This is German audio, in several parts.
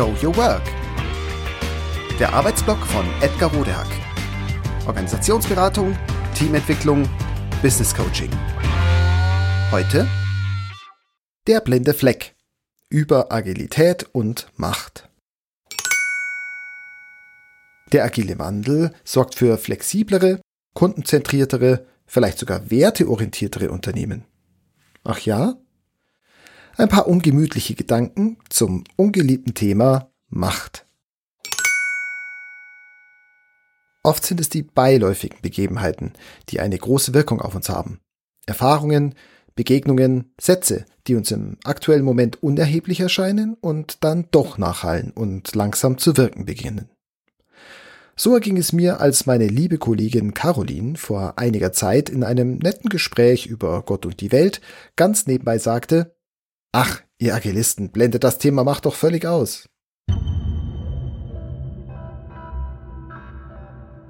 Show Your Work. Der Arbeitsblock von Edgar Rodehack. Organisationsberatung, Teamentwicklung, Business Coaching. Heute der blinde Fleck über Agilität und Macht. Der agile Wandel sorgt für flexiblere, kundenzentriertere, vielleicht sogar werteorientiertere Unternehmen. Ach ja? Ein paar ungemütliche Gedanken zum ungeliebten Thema Macht. Oft sind es die beiläufigen Begebenheiten, die eine große Wirkung auf uns haben. Erfahrungen, Begegnungen, Sätze, die uns im aktuellen Moment unerheblich erscheinen und dann doch nachhallen und langsam zu wirken beginnen. So erging es mir, als meine liebe Kollegin Caroline vor einiger Zeit in einem netten Gespräch über Gott und die Welt ganz nebenbei sagte, Ach, ihr Agilisten, blendet das Thema Macht doch völlig aus.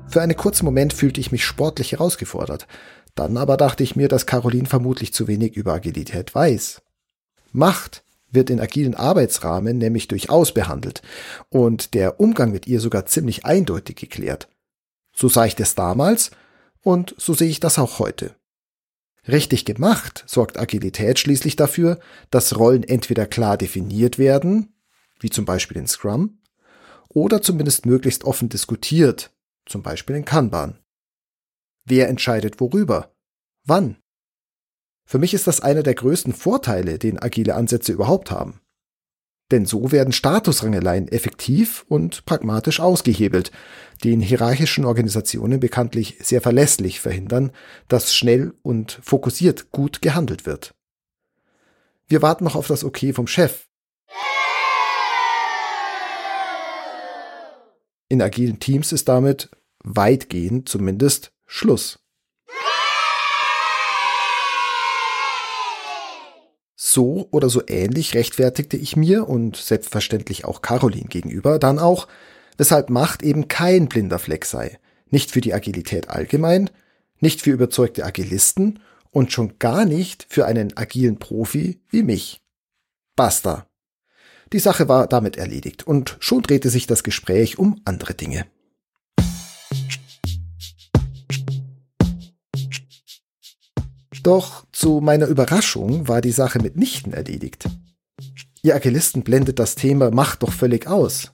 Für einen kurzen Moment fühlte ich mich sportlich herausgefordert. Dann aber dachte ich mir, dass Caroline vermutlich zu wenig über Agilität weiß. Macht wird in agilen Arbeitsrahmen nämlich durchaus behandelt und der Umgang mit ihr sogar ziemlich eindeutig geklärt. So sah ich das damals und so sehe ich das auch heute. Richtig gemacht sorgt Agilität schließlich dafür, dass Rollen entweder klar definiert werden, wie zum Beispiel in Scrum, oder zumindest möglichst offen diskutiert, zum Beispiel in Kanban. Wer entscheidet worüber? Wann? Für mich ist das einer der größten Vorteile, den agile Ansätze überhaupt haben. Denn so werden Statusrangeleien effektiv und pragmatisch ausgehebelt, die in hierarchischen Organisationen bekanntlich sehr verlässlich verhindern, dass schnell und fokussiert gut gehandelt wird. Wir warten noch auf das Okay vom Chef. In agilen Teams ist damit weitgehend zumindest Schluss. So oder so ähnlich rechtfertigte ich mir und selbstverständlich auch Caroline gegenüber dann auch, weshalb Macht eben kein blinder Fleck sei. Nicht für die Agilität allgemein, nicht für überzeugte Agilisten und schon gar nicht für einen agilen Profi wie mich. Basta. Die Sache war damit erledigt und schon drehte sich das Gespräch um andere Dinge. Doch zu meiner Überraschung war die Sache mitnichten erledigt. Ihr Agilisten blendet das Thema Macht doch völlig aus.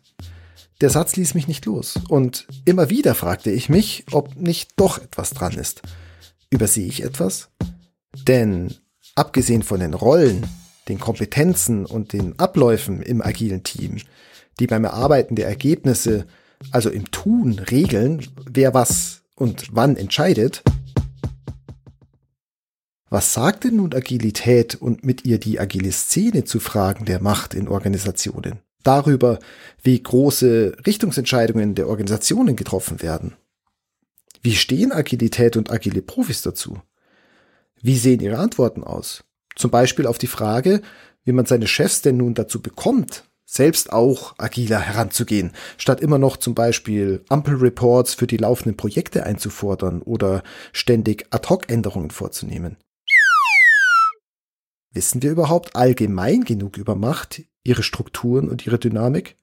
Der Satz ließ mich nicht los, und immer wieder fragte ich mich, ob nicht doch etwas dran ist. Übersehe ich etwas? Denn abgesehen von den Rollen, den Kompetenzen und den Abläufen im agilen Team, die beim Erarbeiten der Ergebnisse, also im Tun, regeln, wer was und wann entscheidet, was sagt denn nun Agilität und mit ihr die agile Szene zu Fragen der Macht in Organisationen? Darüber, wie große Richtungsentscheidungen der Organisationen getroffen werden. Wie stehen Agilität und agile Profis dazu? Wie sehen ihre Antworten aus? Zum Beispiel auf die Frage, wie man seine Chefs denn nun dazu bekommt, selbst auch agiler heranzugehen, statt immer noch zum Beispiel Ampelreports für die laufenden Projekte einzufordern oder ständig Ad-Hoc-Änderungen vorzunehmen. Wissen wir überhaupt allgemein genug über Macht, ihre Strukturen und ihre Dynamik?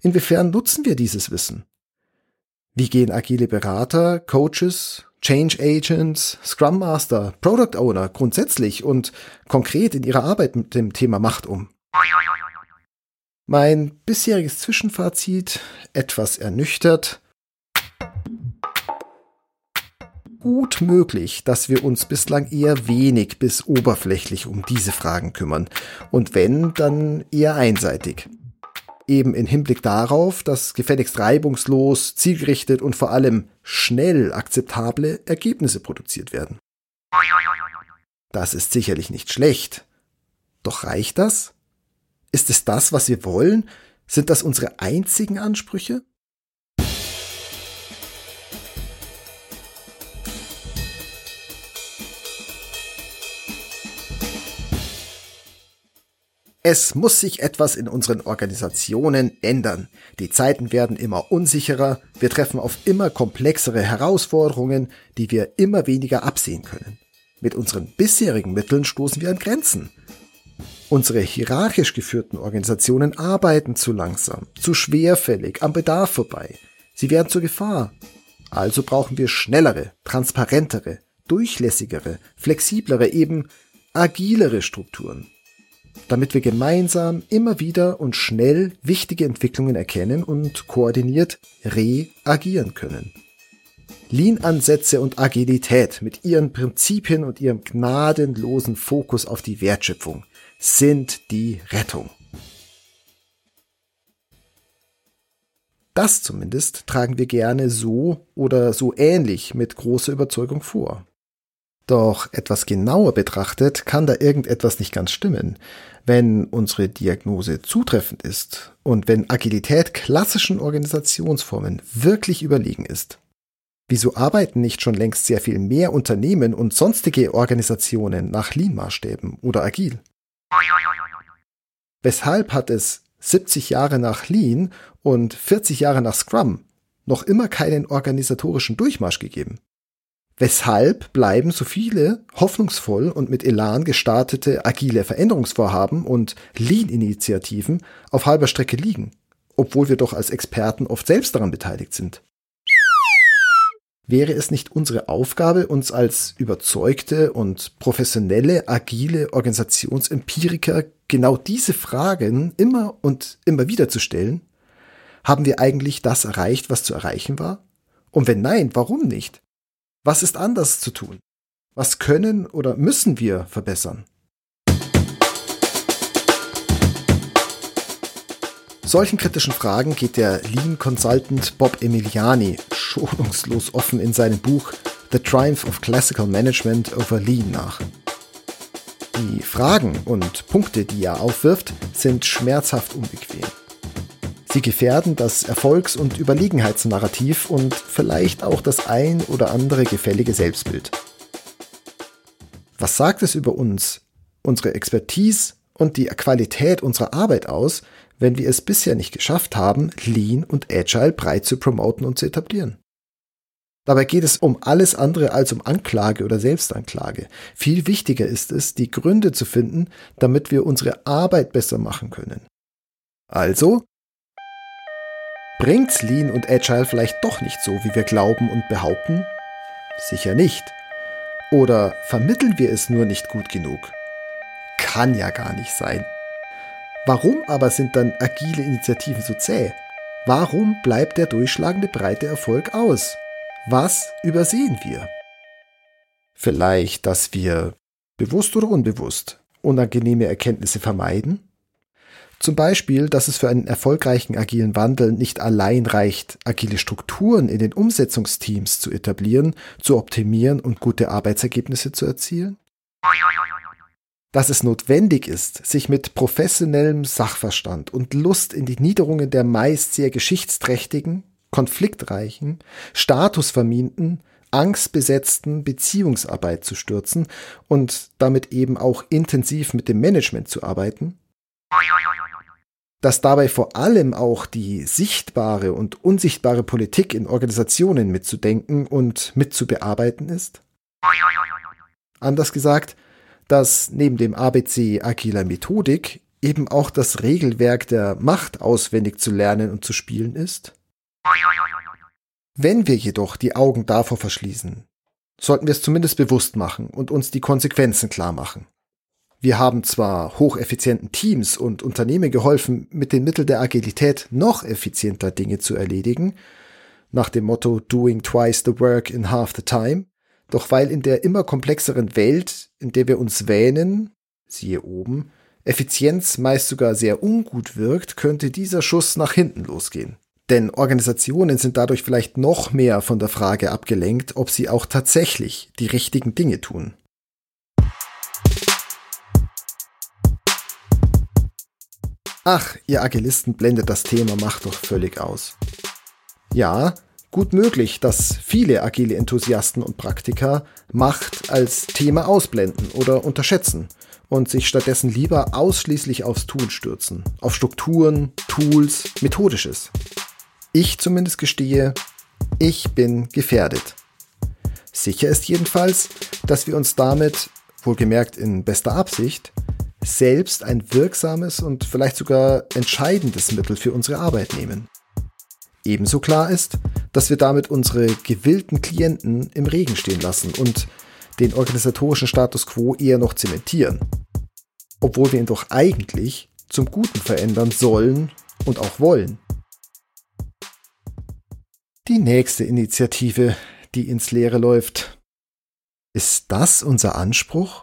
Inwiefern nutzen wir dieses Wissen? Wie gehen agile Berater, Coaches, Change Agents, Scrum Master, Product Owner grundsätzlich und konkret in ihrer Arbeit mit dem Thema Macht um? Mein bisheriges Zwischenfazit, etwas ernüchtert, gut möglich, dass wir uns bislang eher wenig bis oberflächlich um diese Fragen kümmern. Und wenn, dann eher einseitig. Eben in Hinblick darauf, dass gefälligst reibungslos, zielgerichtet und vor allem schnell akzeptable Ergebnisse produziert werden. Das ist sicherlich nicht schlecht. Doch reicht das? Ist es das, was wir wollen? Sind das unsere einzigen Ansprüche? Es muss sich etwas in unseren Organisationen ändern. Die Zeiten werden immer unsicherer, wir treffen auf immer komplexere Herausforderungen, die wir immer weniger absehen können. Mit unseren bisherigen Mitteln stoßen wir an Grenzen. Unsere hierarchisch geführten Organisationen arbeiten zu langsam, zu schwerfällig, am Bedarf vorbei. Sie werden zur Gefahr. Also brauchen wir schnellere, transparentere, durchlässigere, flexiblere, eben agilere Strukturen, damit wir gemeinsam immer wieder und schnell wichtige Entwicklungen erkennen und koordiniert reagieren können. Lean-Ansätze und Agilität mit ihren Prinzipien und ihrem gnadenlosen Fokus auf die Wertschöpfung sind die Rettung. Das zumindest tragen wir gerne so oder so ähnlich mit großer Überzeugung vor. Doch etwas genauer betrachtet kann da irgendetwas nicht ganz stimmen. Wenn unsere Diagnose zutreffend ist und wenn Agilität klassischen Organisationsformen wirklich überlegen ist, wieso arbeiten nicht schon längst sehr viel mehr Unternehmen und sonstige Organisationen nach Lean-Maßstäben oder agil? Weshalb hat es 70 Jahre nach Lean und 40 Jahre nach Scrum noch immer keinen organisatorischen Durchmarsch gegeben? Weshalb bleiben so viele hoffnungsvoll und mit Elan gestartete agile Veränderungsvorhaben und Lean-Initiativen auf halber Strecke liegen, obwohl wir doch als Experten oft selbst daran beteiligt sind? Wäre es nicht unsere Aufgabe, uns als überzeugte und professionelle, agile Organisationsempiriker genau diese Fragen immer und immer wieder zu stellen? Haben wir eigentlich das erreicht, was zu erreichen war? Und wenn nein, warum nicht? Was ist anders zu tun? Was können oder müssen wir verbessern? Solchen kritischen Fragen geht der Lean Consultant Bob Emiliani schonungslos offen in seinem Buch The Triumph of Classical Management over Lean nach. Die Fragen und Punkte, die er aufwirft, sind schmerzhaft unbequem. Sie gefährden das Erfolgs- und Überlegenheitsnarrativ und vielleicht auch das ein oder andere gefällige Selbstbild. Was sagt es über uns, unsere Expertise und die Qualität unserer Arbeit aus, wenn wir es bisher nicht geschafft haben, Lean und Agile breit zu promoten und zu etablieren? Dabei geht es um alles andere als um Anklage oder Selbstanklage. Viel wichtiger ist es, die Gründe zu finden, damit wir unsere Arbeit besser machen können. Also Bringt's Lean und Agile vielleicht doch nicht so, wie wir glauben und behaupten? Sicher nicht. Oder vermitteln wir es nur nicht gut genug? Kann ja gar nicht sein. Warum aber sind dann agile Initiativen so zäh? Warum bleibt der durchschlagende breite Erfolg aus? Was übersehen wir? Vielleicht, dass wir bewusst oder unbewusst unangenehme Erkenntnisse vermeiden? Zum Beispiel, dass es für einen erfolgreichen agilen Wandel nicht allein reicht, agile Strukturen in den Umsetzungsteams zu etablieren, zu optimieren und gute Arbeitsergebnisse zu erzielen? Dass es notwendig ist, sich mit professionellem Sachverstand und Lust in die Niederungen der meist sehr geschichtsträchtigen, konfliktreichen, statusverminten, angstbesetzten Beziehungsarbeit zu stürzen und damit eben auch intensiv mit dem Management zu arbeiten? Dass dabei vor allem auch die sichtbare und unsichtbare Politik in Organisationen mitzudenken und mitzubearbeiten ist? Anders gesagt, dass neben dem ABC agiler Methodik eben auch das Regelwerk der Macht auswendig zu lernen und zu spielen ist? Wenn wir jedoch die Augen davor verschließen, sollten wir es zumindest bewusst machen und uns die Konsequenzen klar machen. Wir haben zwar hocheffizienten Teams und Unternehmen geholfen, mit den Mitteln der Agilität noch effizienter Dinge zu erledigen, nach dem Motto Doing twice the work in half the time, doch weil in der immer komplexeren Welt, in der wir uns wähnen, siehe oben, Effizienz meist sogar sehr ungut wirkt, könnte dieser Schuss nach hinten losgehen. Denn Organisationen sind dadurch vielleicht noch mehr von der Frage abgelenkt, ob sie auch tatsächlich die richtigen Dinge tun. Ach, ihr Agilisten blendet das Thema Macht doch völlig aus. Ja, gut möglich, dass viele agile Enthusiasten und Praktiker Macht als Thema ausblenden oder unterschätzen und sich stattdessen lieber ausschließlich aufs Tun stürzen, auf Strukturen, Tools, Methodisches. Ich zumindest gestehe, ich bin gefährdet. Sicher ist jedenfalls, dass wir uns damit, wohlgemerkt in bester Absicht, selbst ein wirksames und vielleicht sogar entscheidendes Mittel für unsere Arbeit nehmen. Ebenso klar ist, dass wir damit unsere gewillten Klienten im Regen stehen lassen und den organisatorischen Status quo eher noch zementieren, obwohl wir ihn doch eigentlich zum Guten verändern sollen und auch wollen. Die nächste Initiative, die ins Leere läuft. Ist das unser Anspruch?